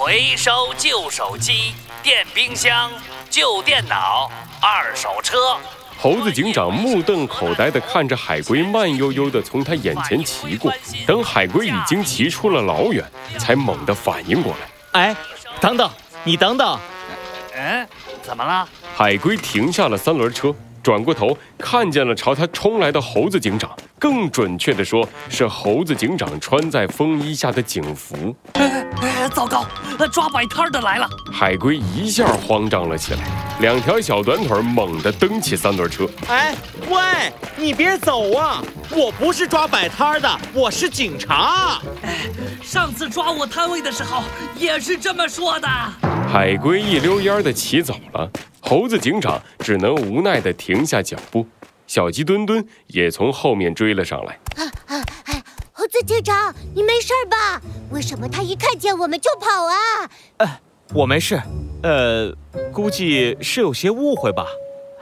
回收旧手机、电冰箱、旧电脑、二手车。猴子警长目瞪口呆地看着海龟慢悠悠地从他眼前骑过，等海龟已经骑出了老远，才猛地反应过来。哎，等等，你等等！嗯，怎么了？海龟停下了三轮车。转过头，看见了朝他冲来的猴子警长，更准确的说，是猴子警长穿在风衣下的警服。哎，糟糕，抓摆摊的来了！海龟一下慌张了起来，两条小短腿猛地蹬起三轮车。哎，喂，你别走啊！我不是抓摆摊的，我是警察。哎，上次抓我摊位的时候也是这么说的。海龟一溜烟的骑走了。猴子警长只能无奈地停下脚步，小鸡墩墩也从后面追了上来。啊啊！猴子警长，你没事吧？为什么他一看见我们就跑啊？哎，我没事，呃，估计是有些误会吧。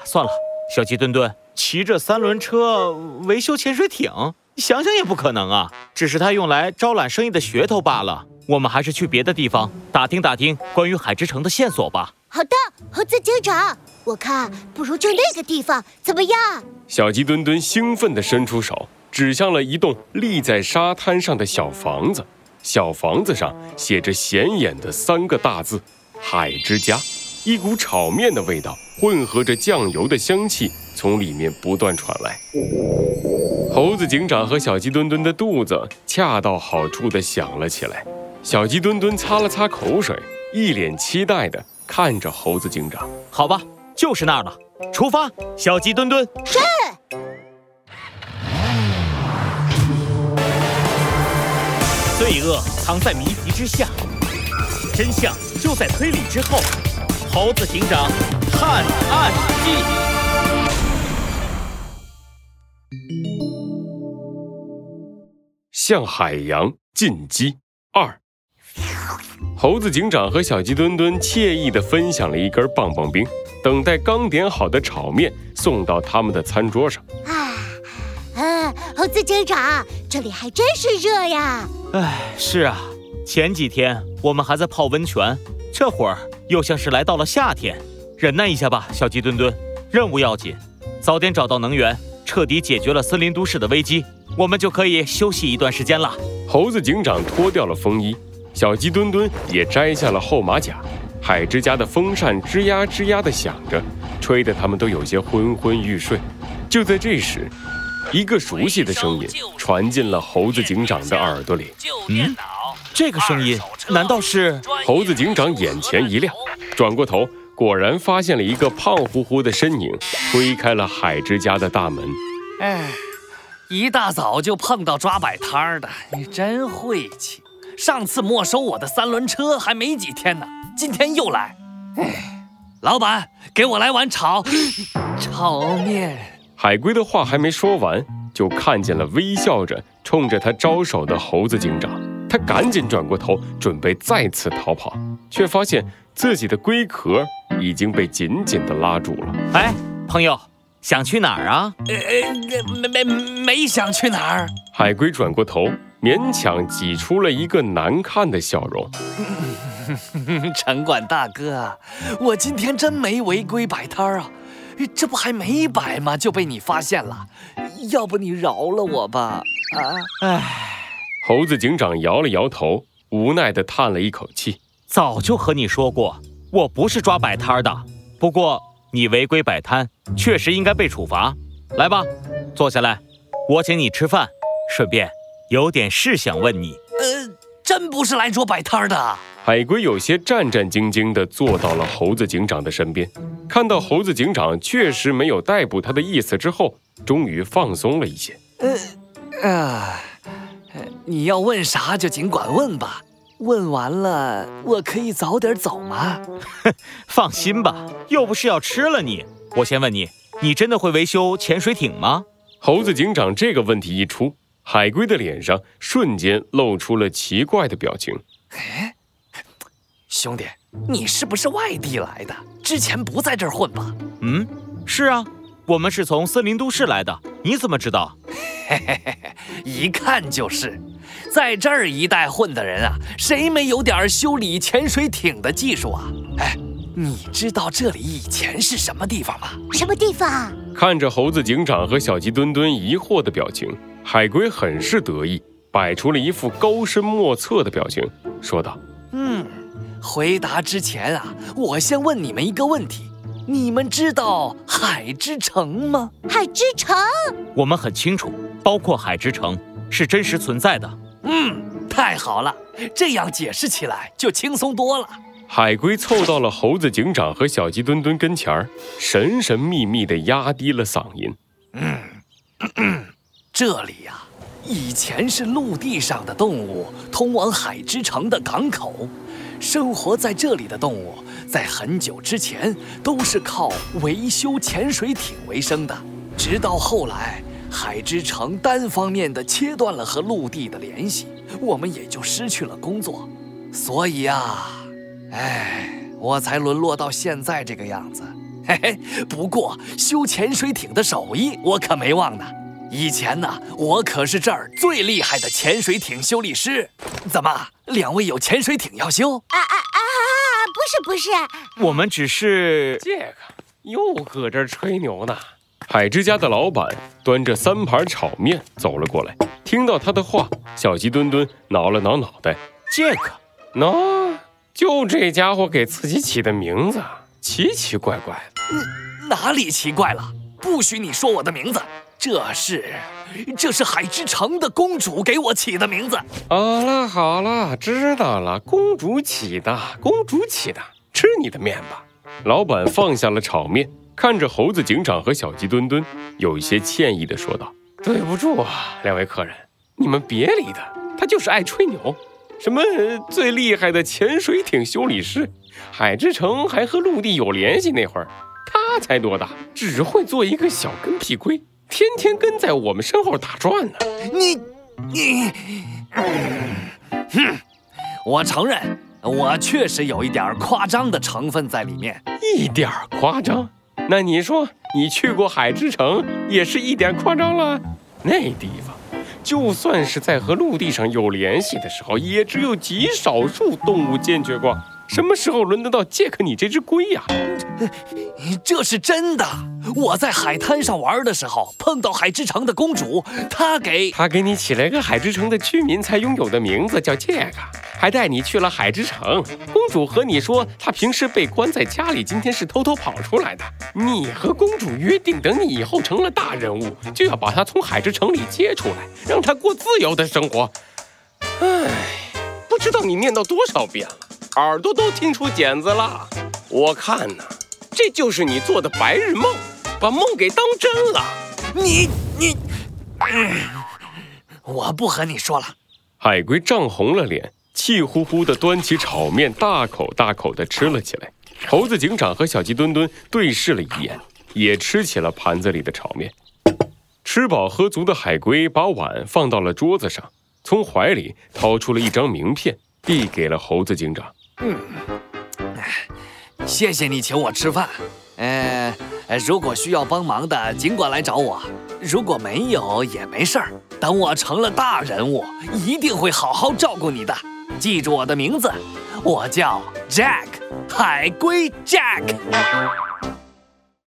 算了，小鸡墩墩骑着三轮车维修潜水艇，想想也不可能啊，只是他用来招揽生意的噱头罢了。我们还是去别的地方打听打听关于海之城的线索吧。好的，猴子警长，我看不如就那个地方，怎么样？小鸡墩墩兴奋地伸出手，指向了一栋立在沙滩上的小房子。小房子上写着显眼的三个大字：“海之家”。一股炒面的味道混合着酱油的香气从里面不断传来。猴子警长和小鸡墩墩的肚子恰到好处地响了起来。小鸡墩墩擦了擦口水，一脸期待地看着猴子警长。好吧，就是那儿了，出发！小鸡墩墩，罪恶藏在谜题之下，真相就在推理之后。猴子警长探案记：向海洋进击二。猴子警长和小鸡墩墩惬意地分享了一根棒棒冰，等待刚点好的炒面送到他们的餐桌上。啊，嗯，猴子警长，这里还真是热呀！哎，是啊，前几天我们还在泡温泉，这会儿又像是来到了夏天。忍耐一下吧，小鸡墩墩，任务要紧，早点找到能源，彻底解决了森林都市的危机，我们就可以休息一段时间了。猴子警长脱掉了风衣。小鸡墩墩也摘下了厚马甲，海之家的风扇吱呀吱呀地响着，吹得他们都有些昏昏欲睡。就在这时，一个熟悉的声音传进了猴子警长的耳朵里。嗯，这个声音难道是？猴子警长眼前一亮，转过头，果然发现了一个胖乎乎的身影推开了海之家的大门。哎，一大早就碰到抓摆摊的，你真晦气。上次没收我的三轮车还没几天呢，今天又来。哎，老板，给我来碗炒 炒面。海龟的话还没说完，就看见了微笑着冲着他招手的猴子警长。他赶紧转过头，准备再次逃跑，却发现自己的龟壳已经被紧紧地拉住了。哎，朋友，想去哪儿啊？呃，没没没想去哪儿。海龟转过头。勉强挤出了一个难看的笑容。城管大哥，我今天真没违规摆摊啊，这不还没摆吗？就被你发现了，要不你饶了我吧？啊，唉。猴子警长摇了摇头，无奈地叹了一口气。早就和你说过，我不是抓摆摊的。不过你违规摆摊，确实应该被处罚。来吧，坐下来，我请你吃饭，顺便。有点事想问你，呃，真不是来捉摆摊的。海龟有些战战兢兢地坐到了猴子警长的身边，看到猴子警长确实没有逮捕他的意思之后，终于放松了一些。呃，啊，你要问啥就尽管问吧。问完了，我可以早点走吗？哼，放心吧，又不是要吃了你。我先问你，你真的会维修潜水艇吗？猴子警长这个问题一出。海龟的脸上瞬间露出了奇怪的表情。哎，兄弟，你是不是外地来的？之前不在这儿混吧？嗯，是啊，我们是从森林都市来的。你怎么知道？嘿嘿嘿嘿，一看就是，在这儿一带混的人啊，谁没有点修理潜水艇的技术啊？哎，你知道这里以前是什么地方吗？什么地方？看着猴子警长和小鸡墩墩疑惑的表情，海龟很是得意，摆出了一副高深莫测的表情，说道：“嗯，回答之前啊，我先问你们一个问题。”你们知道海之城吗？海之城，我们很清楚，包括海之城是真实存在的。嗯，太好了，这样解释起来就轻松多了。海龟凑到了猴子警长和小鸡墩墩跟前儿，神神秘秘地压低了嗓音：“嗯，这里呀，以前是陆地上的动物通往海之城的港口。”生活在这里的动物，在很久之前都是靠维修潜水艇为生的。直到后来，海之城单方面的切断了和陆地的联系，我们也就失去了工作。所以啊，哎，我才沦落到现在这个样子。嘿嘿，不过修潜水艇的手艺我可没忘呢。以前呢，我可是这儿最厉害的潜水艇修理师。怎么，两位有潜水艇要修？啊啊啊！不是不是，我们只是这个又搁这儿吹牛呢。海之家的老板端着三盘炒面走了过来，听到他的话，小鸡墩墩挠了挠脑袋。这个，喏，就这家伙给自己起的名字奇奇怪怪的。哪里奇怪了？不许你说我的名字。这是，这是海之城的公主给我起的名字。好了好了，知道了，公主起的，公主起的，吃你的面吧。老板放下了炒面，看着猴子警长和小鸡墩墩，有一些歉意的说道：“对不住啊，两位客人，你们别理他，他就是爱吹牛，什么最厉害的潜水艇修理师，海之城还和陆地有联系那会儿，他才多大，只会做一个小跟屁龟。”天天跟在我们身后打转呢，你你，哼！我承认，我确实有一点夸张的成分在里面，一点夸张？那你说，你去过海之城，也是一点夸张了？那地方，就算是在和陆地上有联系的时候，也只有极少数动物见觉过。什么时候轮得到杰克你这只龟呀？这是真的。我在海滩上玩的时候碰到海之城的公主，她给她给你起了个海之城的居民才拥有的名字，叫杰克，还带你去了海之城。公主和你说，她平时被关在家里，今天是偷偷跑出来的。你和公主约定，等你以后成了大人物，就要把她从海之城里接出来，让她过自由的生活。唉，不知道你念叨多少遍了。耳朵都听出茧子了，我看呢，这就是你做的白日梦，把梦给当真了。你你，我不和你说了。海龟涨红了脸，气呼呼地端起炒面，大口大口地吃了起来。猴子警长和小鸡墩墩对视了一眼，也吃起了盘子里的炒面。吃饱喝足的海龟把碗放到了桌子上，从怀里掏出了一张名片，递给了猴子警长。嗯，谢谢你请我吃饭。呃，如果需要帮忙的，尽管来找我；如果没有，也没事儿。等我成了大人物，一定会好好照顾你的。记住我的名字，我叫 Jack，海龟 Jack。